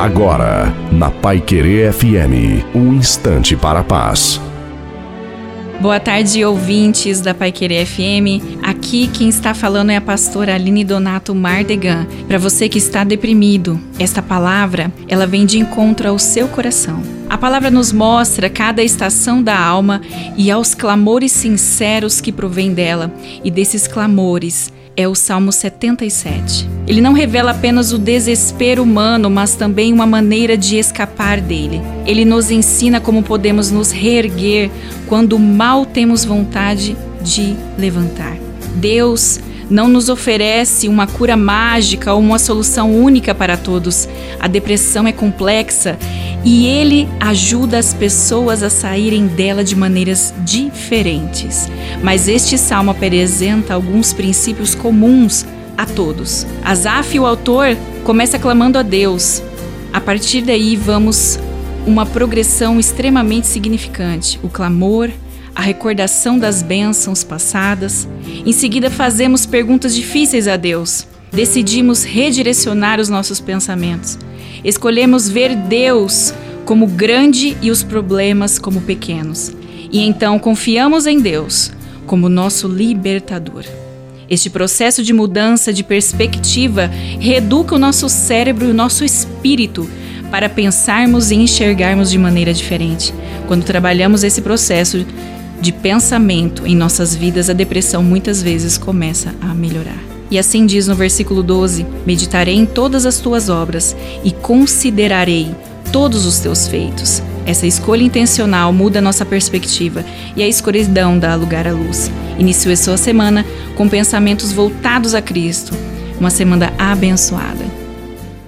Agora, na Pai Querer FM, um instante para a paz. Boa tarde, ouvintes da Pai Querer FM. Aqui quem está falando é a pastora Aline Donato Mardegan. Para você que está deprimido, esta palavra, ela vem de encontro ao seu coração. A palavra nos mostra cada estação da alma e aos clamores sinceros que provém dela, e desses clamores é o Salmo 77. Ele não revela apenas o desespero humano, mas também uma maneira de escapar dele. Ele nos ensina como podemos nos reerguer quando mal temos vontade de levantar. Deus não nos oferece uma cura mágica ou uma solução única para todos. A depressão é complexa e ele ajuda as pessoas a saírem dela de maneiras diferentes. Mas este salmo apresenta alguns princípios comuns a todos. Asaf, o autor, começa clamando a Deus. A partir daí, vamos uma progressão extremamente significante: o clamor, a recordação das bênçãos passadas. Em seguida, fazemos perguntas difíceis a Deus. Decidimos redirecionar os nossos pensamentos. Escolhemos ver Deus como grande e os problemas como pequenos. E então confiamos em Deus como nosso libertador. Este processo de mudança de perspectiva reeduca o nosso cérebro e o nosso espírito para pensarmos e enxergarmos de maneira diferente. Quando trabalhamos esse processo de pensamento em nossas vidas, a depressão muitas vezes começa a melhorar. E assim diz no versículo 12: Meditarei em todas as tuas obras e considerarei todos os teus feitos. Essa escolha intencional muda nossa perspectiva e a escuridão dá lugar à luz. Inicie a sua semana com pensamentos voltados a Cristo. Uma semana abençoada.